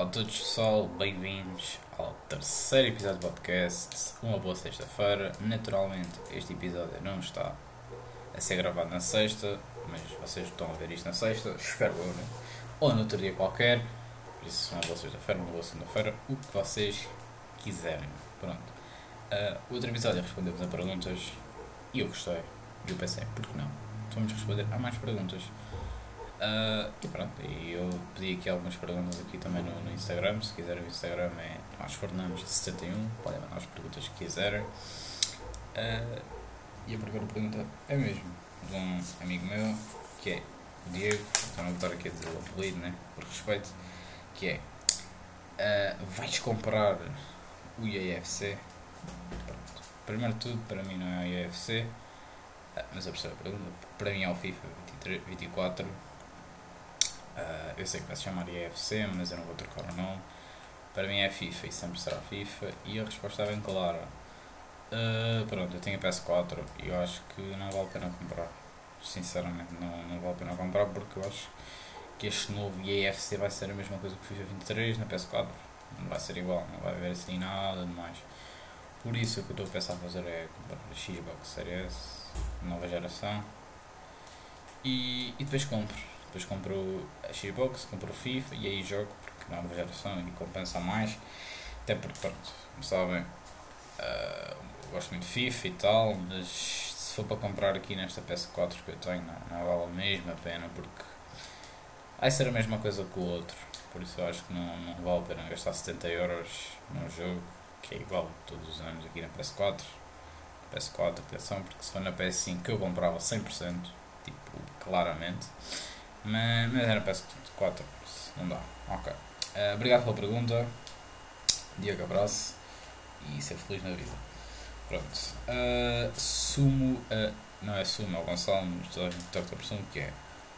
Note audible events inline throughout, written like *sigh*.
Olá a todos pessoal, bem-vindos ao terceiro episódio do podcast. Uma boa sexta-feira. Naturalmente, este episódio não está a ser gravado na sexta, mas vocês estão a ver isto na sexta, *laughs* espero eu, né? ou no outro dia qualquer. Por isso, uma boa sexta-feira, uma boa segunda-feira, o que vocês quiserem. Pronto. Uh, outro episódio respondemos a perguntas e eu gostei. E eu pensei, por que não? Vamos responder a mais perguntas. Uh, e pronto, e eu pedi aqui algumas perguntas aqui também no, no Instagram. Se quiserem o Instagram é Tomás Fernandes71, podem mandar as perguntas que quiserem. Uh, e a primeira pergunta é mesmo de um amigo meu, que é o Diego, então não vou estar aqui a dizer o apelido, né, por respeito, que é uh, vais comprar o IAFC? Pronto. Primeiro de tudo, para mim não é o IAFC, mas a pergunta, para mim é o FIFA 23, 24 Uh, eu sei que vai se chamar IFC, mas eu não vou trocar o nome. Para mim é FIFA e sempre será FIFA. E a resposta é bem clara. Uh, pronto, eu tenho a PS4 e eu acho que não vale a pena comprar. Sinceramente, não, não vale a pena comprar porque eu acho que este novo IFC vai ser a mesma coisa que o FIFA 23 na PS4. Não vai ser igual, não vai haver assim nada demais. Por isso, o que eu estou a pensar fazer é comprar a Xbox Series S, nova geração. E, e depois compro depois compro a Xbox, compro o FIFA e aí jogo porque nova geração e compensa mais. Até porque, pronto, como sabem, uh, gosto muito de FIFA e tal, mas se for para comprar aqui nesta PS4 que eu tenho, não, não vale a mesma pena porque vai ser a mesma coisa que o outro. Por isso eu acho que não, não vale a pena gastar 70 euros num jogo que é igual todos os anos aqui na PS4. PS4, atenção, porque se for na PS5 que eu comprava 100%, tipo, claramente. Mas, mas era PS4, não dá. Ok. Uh, obrigado pela pergunta. Diego, abraço. E ser feliz na vida. Pronto. Uh, sumo. Uh, não é sumo, é o Gonçalo, mas toda a pessoa que é.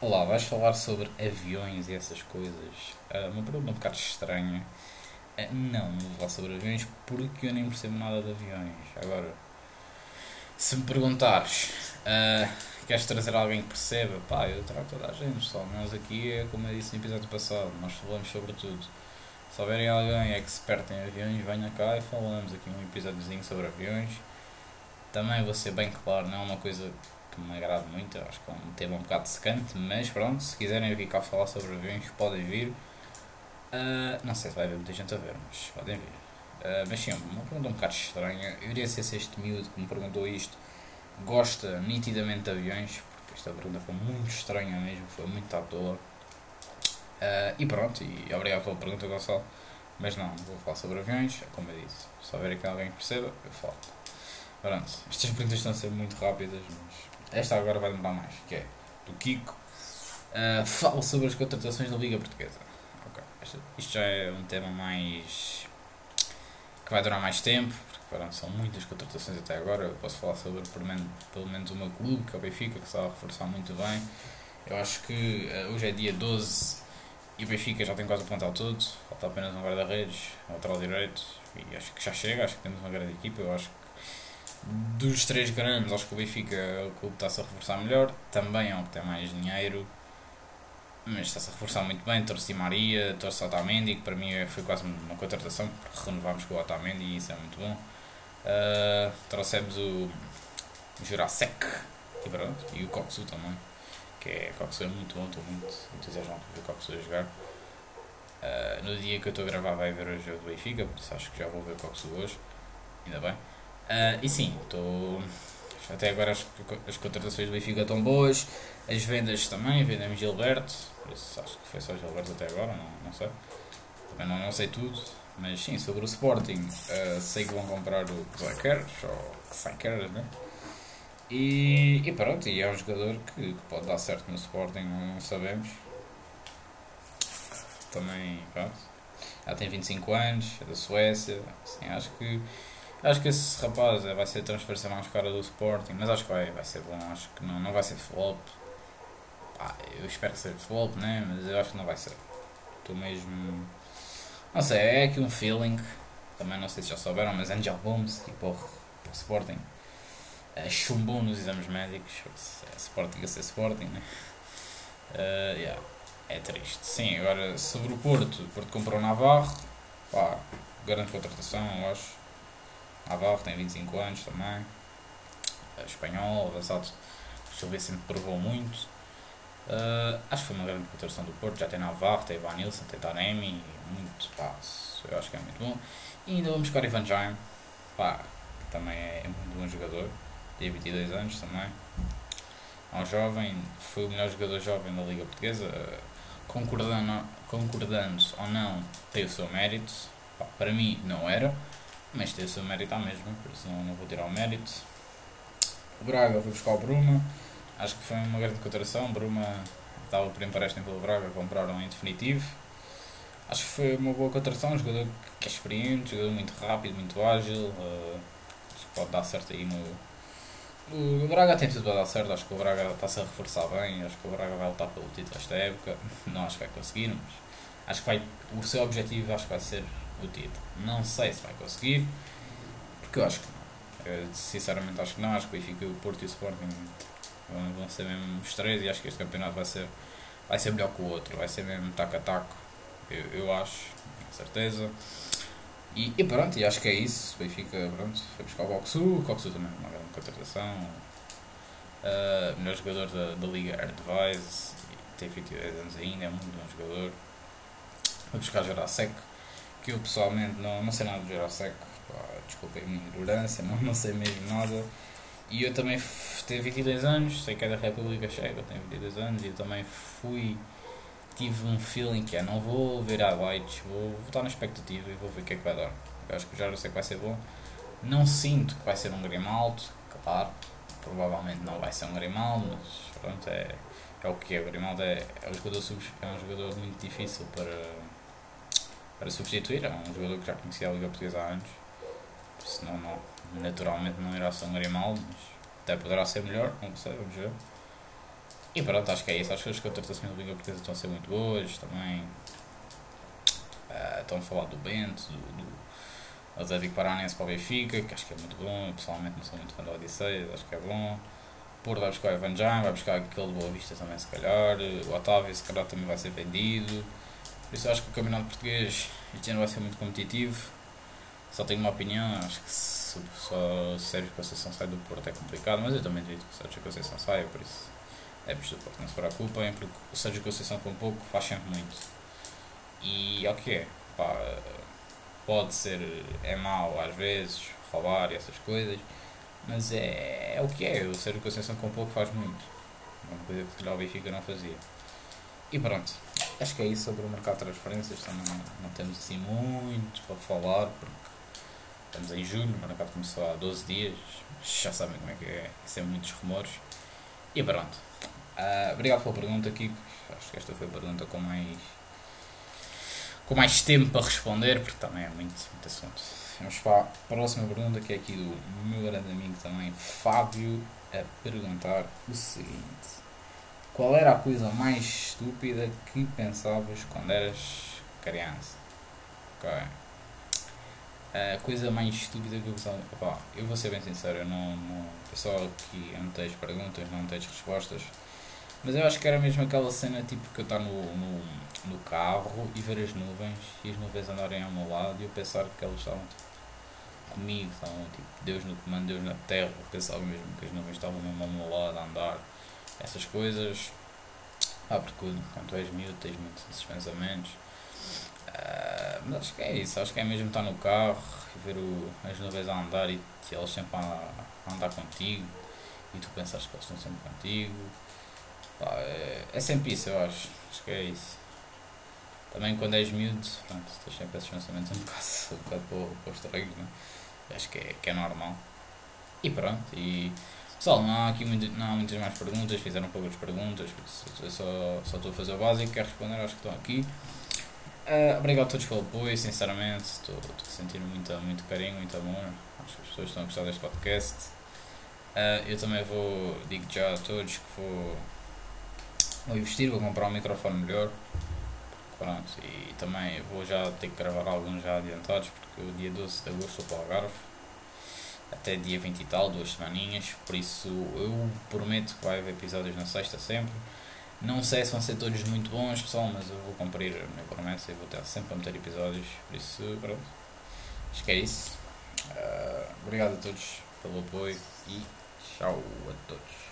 Olá, vais falar sobre aviões e essas coisas? Uh, uma pergunta um bocado estranha. Não, não vou falar sobre aviões porque eu nem percebo nada de aviões. Agora, se me perguntares. Uh, queres trazer alguém que perceba, pá, eu trago toda a gente, só nós aqui é como eu disse no episódio passado, nós falamos sobre tudo. Se houverem alguém expert em aviões, venha cá e falamos aqui um episódiozinho sobre aviões. Também vou ser bem claro, não é uma coisa que me agrada muito, acho que é um tema um bocado secante, mas pronto, se quiserem vir cá falar sobre aviões, podem vir. Uh, não sei se vai haver muita gente a ver, mas podem vir. Uh, mas sim, uma pergunta um bocado estranha. Eu iria ser se este miúdo que me perguntou isto gosta nitidamente de aviões, porque esta pergunta foi muito estranha mesmo, foi muito à toa. Uh, e pronto, e obrigado pela pergunta, Gonçalo. Mas não, vou falar sobre aviões, é como eu disse. Se houver aqui alguém que perceba, eu falo. Pronto, estas perguntas estão a ser muito rápidas, mas esta agora vai demorar mais, que é do Kiko. Uh, falo sobre as contratações da Liga Portuguesa. Okay. isto já é um tema mais. Que vai durar mais tempo, Pronto, são muitas contratações até agora. Eu posso falar sobre pelo menos, pelo menos o meu clube, que é o Benfica, que está a reforçar muito bem. Eu acho que uh, hoje é dia 12 e o Benfica já tem quase o plantel todo. Falta apenas um guarda-redes, um lateral direito. E acho que já chega, acho que temos uma grande equipa. Eu acho que dos três grandes, acho que o Benfica é o clube que está-se a reforçar melhor. Também é o que tem mais dinheiro. Mas está-se a reforçar muito bem. Torce Di Maria, torce Otamendi, que para mim foi quase uma contratação, porque renovámos com o Otamendi e isso é muito bom. Uh, trouxemos o Jurassic e pronto, e o Coxu também. Que é, Coxu é muito bom, estou muito entusiasmado por ver o Coxu a jogar. Uh, no dia que eu estou a gravar vai ver o jogo do Benfica, por isso acho que já vou ver o Coxu hoje. Ainda bem. Uh, e sim, estou. Até agora as, as contratações do Benfica estão boas, as vendas também, vendemos Gilberto, por isso acho que foi só Gilberto até agora, não, não sei. Também não, não sei tudo, mas sim, sobre o Sporting, uh, sei que vão comprar o Zaqueres, ou Zaqueres, né? E, e pronto, e é um jogador que, que, pode dar certo no Sporting, não sabemos. Também, pronto, já tem 25 anos, é da Suécia, assim, acho que acho que esse rapaz vai ser transferência mais cara do Sporting, mas acho que vai, vai ser bom, acho que não, não vai ser flop. Ah, eu espero que seja flop, né? Mas eu acho que não vai ser. Estou mesmo não sei, é aqui um feeling. Também não sei se já souberam, mas Angel Gomes, tipo, o Sporting, é, chumbou nos exames médicos. É Sporting a ser Sporting, né? Uh, yeah. é triste. Sim, agora sobre o Porto, o Porto comprou o Navarro, pá, grande contratação, eu acho. Navarro tem 25 anos também, é espanhol, avançado, deixa eu ver se me provou muito. Uh, acho que foi uma grande contratação do Porto, já tem Navarro, tem Vanilson, tem Taremi, muito passo, eu acho que é muito bom. E ainda vamos buscar Ivan Jaime, pá, também é muito bom jogador, tem 22 anos também. É um jovem, foi o melhor jogador jovem da Liga Portuguesa, concordando, concordando ou não, tem o seu mérito. Pá, para mim não era, mas tem o seu mérito à mesma, por isso não, não vou tirar o mérito. O Braga foi buscar o Bruma, acho que foi uma grande contratação. Bruma estava por empréstimo pelo Braga, compraram em definitivo. Acho que foi uma boa contratação, um jogador que é experiente, um jogador muito rápido, muito ágil. Uh, acho que pode dar certo aí no, o Braga tem tudo para dar certo, acho que o Braga está-se a reforçar bem, acho que o Braga vai lutar pelo título esta época, não acho que vai conseguir, mas acho que vai, o seu objetivo acho que vai ser o título. Não sei se vai conseguir, porque eu acho que não. Eu, sinceramente acho que não, acho que o Benfica, o Porto e o Sporting vão, ser mesmo os três e acho que este campeonato vai ser, vai ser melhor que o outro, vai ser mesmo taco a taco, eu, eu acho, com certeza. E, e, pronto, e acho que é isso. Benfica pronto, foi buscar o Coxu, o Coxu também é uma grande contratação. Uh, melhor jogador da, da Liga Ardevise, tem 22 anos ainda, é muito bom jogador. Foi buscar Jurasek, que eu pessoalmente não, não sei nada de Jurasek, desculpem a minha ignorância, não, não sei mesmo nada. E eu também tenho 22 anos, sei que é da República Checa, tenho 22 anos e eu também fui tive um feeling que é não vou ver highlights, vou, vou estar na expectativa e vou ver o que é que vai dar. Eu acho que já sei que vai ser bom. Não sinto que vai ser um Grimaldo, claro, provavelmente não vai ser um Grimaldo, mas pronto, é, é o que é. O Grimaldo é, é, um jogador é um jogador muito difícil para, para substituir, é um jogador que já conhecia a Liga Portuguesa há anos, senão não, naturalmente não irá ser um Grimaldo, mas até poderá ser melhor, não sei, vamos ver. E pronto, acho que é isso. Acho que as contratações da Liga Portuguesa estão a ser muito boas também. Uh, estão a falar do Bento, do, do Atlético Paranense para o Benfica, que acho que é muito bom. Eu pessoalmente não sou muito fã da Odisseia, acho que é bom. Porto vai buscar o Evan vai buscar aquele Boa Vista também, se calhar. O Otávio, se calhar, também vai ser vendido. Por isso, acho que o Campeonato Português este ano vai ser muito competitivo. Só tenho uma opinião, acho que se, o Sérgio Conceição sai do Porto é complicado, mas eu também acredito que o Sérgio Conceição saia, por isso é do Porto, não se preocupem, porque o Sérgio Conceição com pouco faz sempre muito. E é o que é, pá, pode ser, é mau às vezes, roubar e essas coisas, mas é, é o que é, o Sérgio Conceição com pouco faz muito. Uma coisa que o Benfica não fazia. E pronto, acho que é isso sobre o mercado de transferências, também não, temos assim muito para falar, porque estamos em julho, o mercado começou há 12 dias, já sabem como é que é, sempre muitos rumores. E pronto. Uh, obrigado pela pergunta, Kiko. Acho que esta foi a pergunta com mais com mais tempo para responder, porque também é muito, muito assunto. Vamos para a próxima pergunta, que é aqui do meu grande amigo também, Fábio, a perguntar o seguinte: Qual era a coisa mais estúpida que pensavas quando eras criança? Ok. A coisa mais estúpida que eu pensava. Opa, eu vou ser bem sincero, eu não, não. Só aqui anotei as perguntas, não anotei as respostas. Mas eu acho que era mesmo aquela cena tipo que eu estar no, no, no carro e ver as nuvens e as nuvens andarem ao meu lado e eu pensar que elas estavam tipo, comigo, estavam tipo Deus no comando, Deus na terra, eu pensava mesmo que as nuvens estavam mesmo ao meu lado a andar, essas coisas. Ah, porque quando tu és miúdo tens muitos esses pensamentos. Uh, mas acho que é isso, acho que é mesmo estar no carro e ver o, as nuvens a andar e, e elas sempre a, a andar contigo e tu pensas que elas estão sempre contigo Pá, é, é sempre isso, eu acho. Acho que é isso. Também quando és miúdo, pronto, tens sempre esses pensamentos um *laughs* bocado, um bocado para, o, estranhos, né? Acho que é, que é normal. E pronto, e pessoal, não há aqui muito, não há muitas mais perguntas, fizeram poucas perguntas, eu só, só estou a fazer o básico, quero responder acho que estão aqui. Uh, obrigado a todos pelo apoio, sinceramente, estou, estou a sentir muito, muito carinho, muito amor. Acho que as pessoas estão a gostar deste podcast. Uh, eu também vou, digo já a todos que vou vou investir, vou comprar um microfone melhor. Pronto, e também vou já ter que gravar alguns já adiantados, porque o dia 12 de agosto estou para o Algarve, até dia 20 e tal, duas semaninhas, por isso eu prometo que vai haver episódios na sexta sempre. Não sei se vão ser todos muito bons, pessoal, mas eu vou cumprir a minha promessa e vou ter sempre a meter episódios. Por isso, pronto. Acho que é isso. Uh, obrigado a todos pelo apoio e tchau a todos.